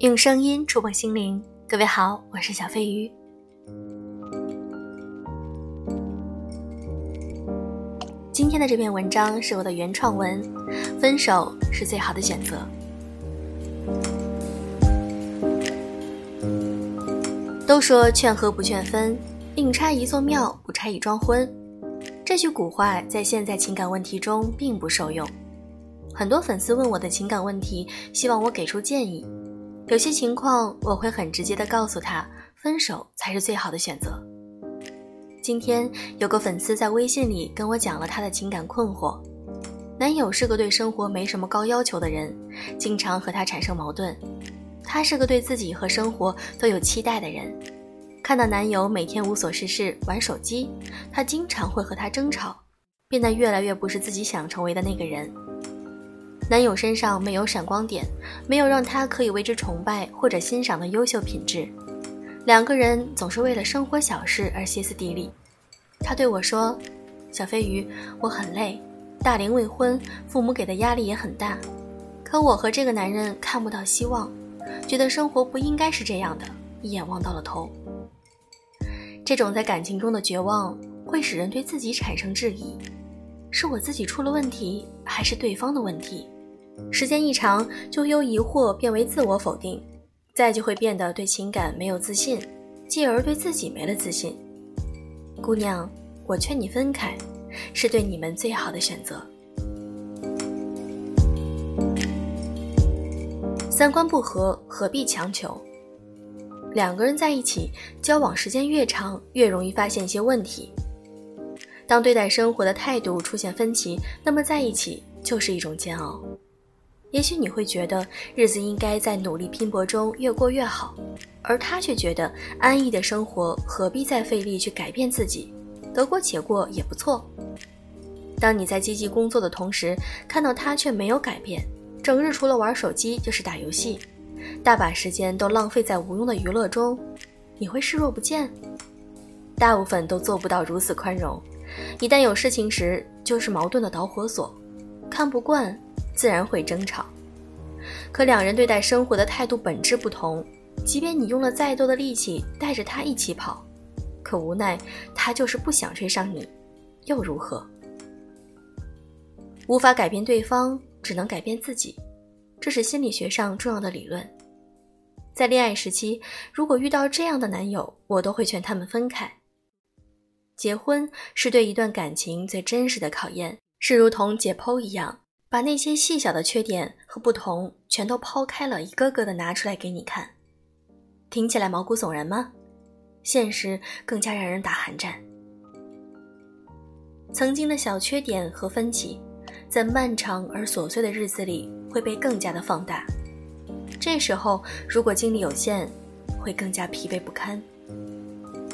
用声音触碰心灵，各位好，我是小飞鱼。今天的这篇文章是我的原创文，分手是最好的选择。都说劝和不劝分，宁拆一座庙，不拆一桩婚。这句古话在现在情感问题中并不受用。很多粉丝问我的情感问题，希望我给出建议。有些情况我会很直接的告诉他，分手才是最好的选择。今天有个粉丝在微信里跟我讲了他的情感困惑，男友是个对生活没什么高要求的人，经常和他产生矛盾。他是个对自己和生活都有期待的人，看到男友每天无所事事玩手机，他经常会和他争吵，变得越来越不是自己想成为的那个人。男友身上没有闪光点，没有让他可以为之崇拜或者欣赏的优秀品质。两个人总是为了生活小事而歇斯底里。他对我说：“小飞鱼，我很累，大龄未婚，父母给的压力也很大。可我和这个男人看不到希望，觉得生活不应该是这样的，一眼望到了头。这种在感情中的绝望，会使人对自己产生质疑：是我自己出了问题，还是对方的问题？”时间一长，就由疑惑变为自我否定，再就会变得对情感没有自信，继而对自己没了自信。姑娘，我劝你分开，是对你们最好的选择。三观不合，何必强求？两个人在一起交往时间越长，越容易发现一些问题。当对待生活的态度出现分歧，那么在一起就是一种煎熬。也许你会觉得日子应该在努力拼搏中越过越好，而他却觉得安逸的生活何必再费力去改变自己，得过且过也不错。当你在积极工作的同时，看到他却没有改变，整日除了玩手机就是打游戏，大把时间都浪费在无用的娱乐中，你会视若不见？大部分都做不到如此宽容，一旦有事情时就是矛盾的导火索，看不惯。自然会争吵，可两人对待生活的态度本质不同。即便你用了再多的力气带着他一起跑，可无奈他就是不想追上你，又如何？无法改变对方，只能改变自己，这是心理学上重要的理论。在恋爱时期，如果遇到这样的男友，我都会劝他们分开。结婚是对一段感情最真实的考验，是如同解剖一样。把那些细小的缺点和不同全都抛开了，一个个的拿出来给你看，听起来毛骨悚然吗？现实更加让人打寒战。曾经的小缺点和分歧，在漫长而琐碎的日子里会被更加的放大。这时候，如果精力有限，会更加疲惫不堪。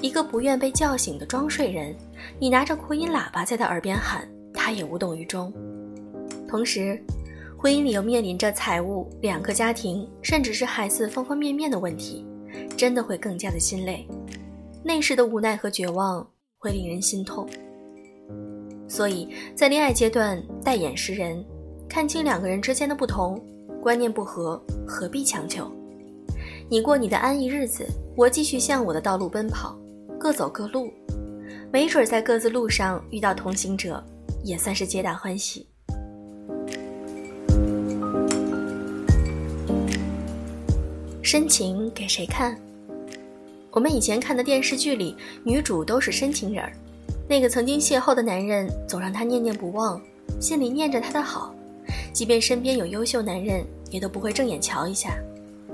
一个不愿被叫醒的装睡人，你拿着扩音喇叭在他耳边喊，他也无动于衷。同时，婚姻里又面临着财务、两个家庭，甚至是孩子方方面面的问题，真的会更加的心累。那时的无奈和绝望会令人心痛。所以在恋爱阶段，戴眼识人，看清两个人之间的不同，观念不合，何必强求？你过你的安逸日子，我继续向我的道路奔跑，各走各路，没准在各自路上遇到同行者，也算是皆大欢喜。深情给谁看？我们以前看的电视剧里，女主都是深情人儿。那个曾经邂逅的男人，总让她念念不忘，心里念着他的好，即便身边有优秀男人，也都不会正眼瞧一下，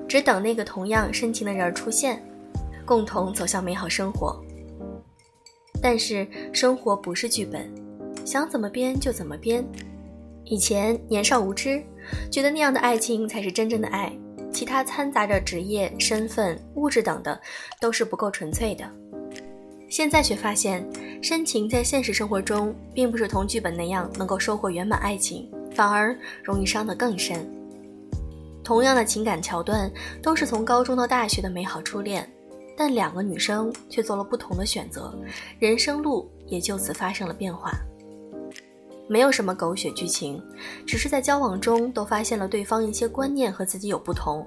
只等那个同样深情的人儿出现，共同走向美好生活。但是生活不是剧本，想怎么编就怎么编。以前年少无知，觉得那样的爱情才是真正的爱。其他掺杂着职业、身份、物质等的，都是不够纯粹的。现在却发现，深情在现实生活中，并不是同剧本那样能够收获圆满爱情，反而容易伤得更深。同样的情感桥段，都是从高中到大学的美好初恋，但两个女生却做了不同的选择，人生路也就此发生了变化。没有什么狗血剧情，只是在交往中都发现了对方一些观念和自己有不同。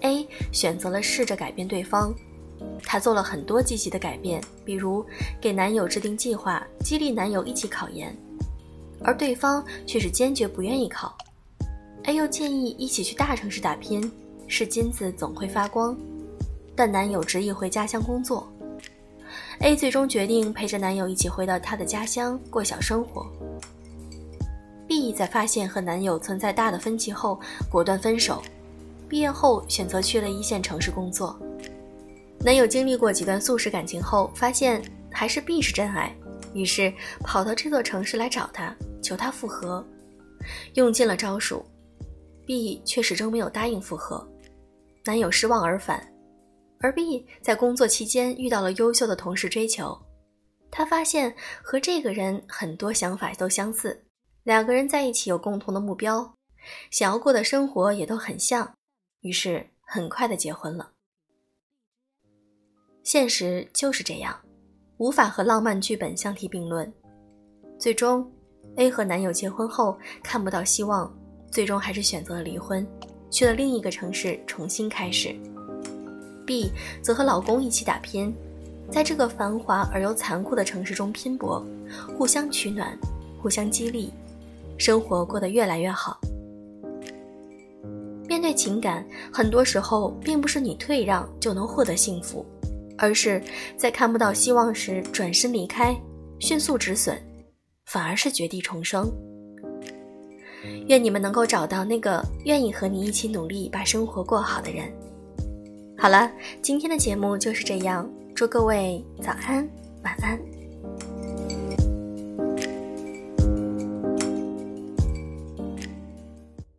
A 选择了试着改变对方，她做了很多积极的改变，比如给男友制定计划，激励男友一起考研，而对方却是坚决不愿意考。A 又建议一起去大城市打拼，是金子总会发光，但男友执意回家乡工作。A 最终决定陪着男友一起回到他的家乡过小生活。B 在发现和男友存在大的分歧后，果断分手。毕业后选择去了一线城市工作。男友经历过几段速食感情后，发现还是 B 是真爱，于是跑到这座城市来找他，求他复合，用尽了招数，B 却始终没有答应复合。男友失望而返，而 B 在工作期间遇到了优秀的同事追求，他发现和这个人很多想法都相似，两个人在一起有共同的目标，想要过的生活也都很像。于是很快的结婚了。现实就是这样，无法和浪漫剧本相提并论。最终，A 和男友结婚后看不到希望，最终还是选择了离婚，去了另一个城市重新开始。B 则和老公一起打拼，在这个繁华而又残酷的城市中拼搏，互相取暖，互相激励，生活过得越来越好。面对情感，很多时候并不是你退让就能获得幸福，而是在看不到希望时转身离开，迅速止损，反而是绝地重生。愿你们能够找到那个愿意和你一起努力把生活过好的人。好了，今天的节目就是这样，祝各位早安，晚安。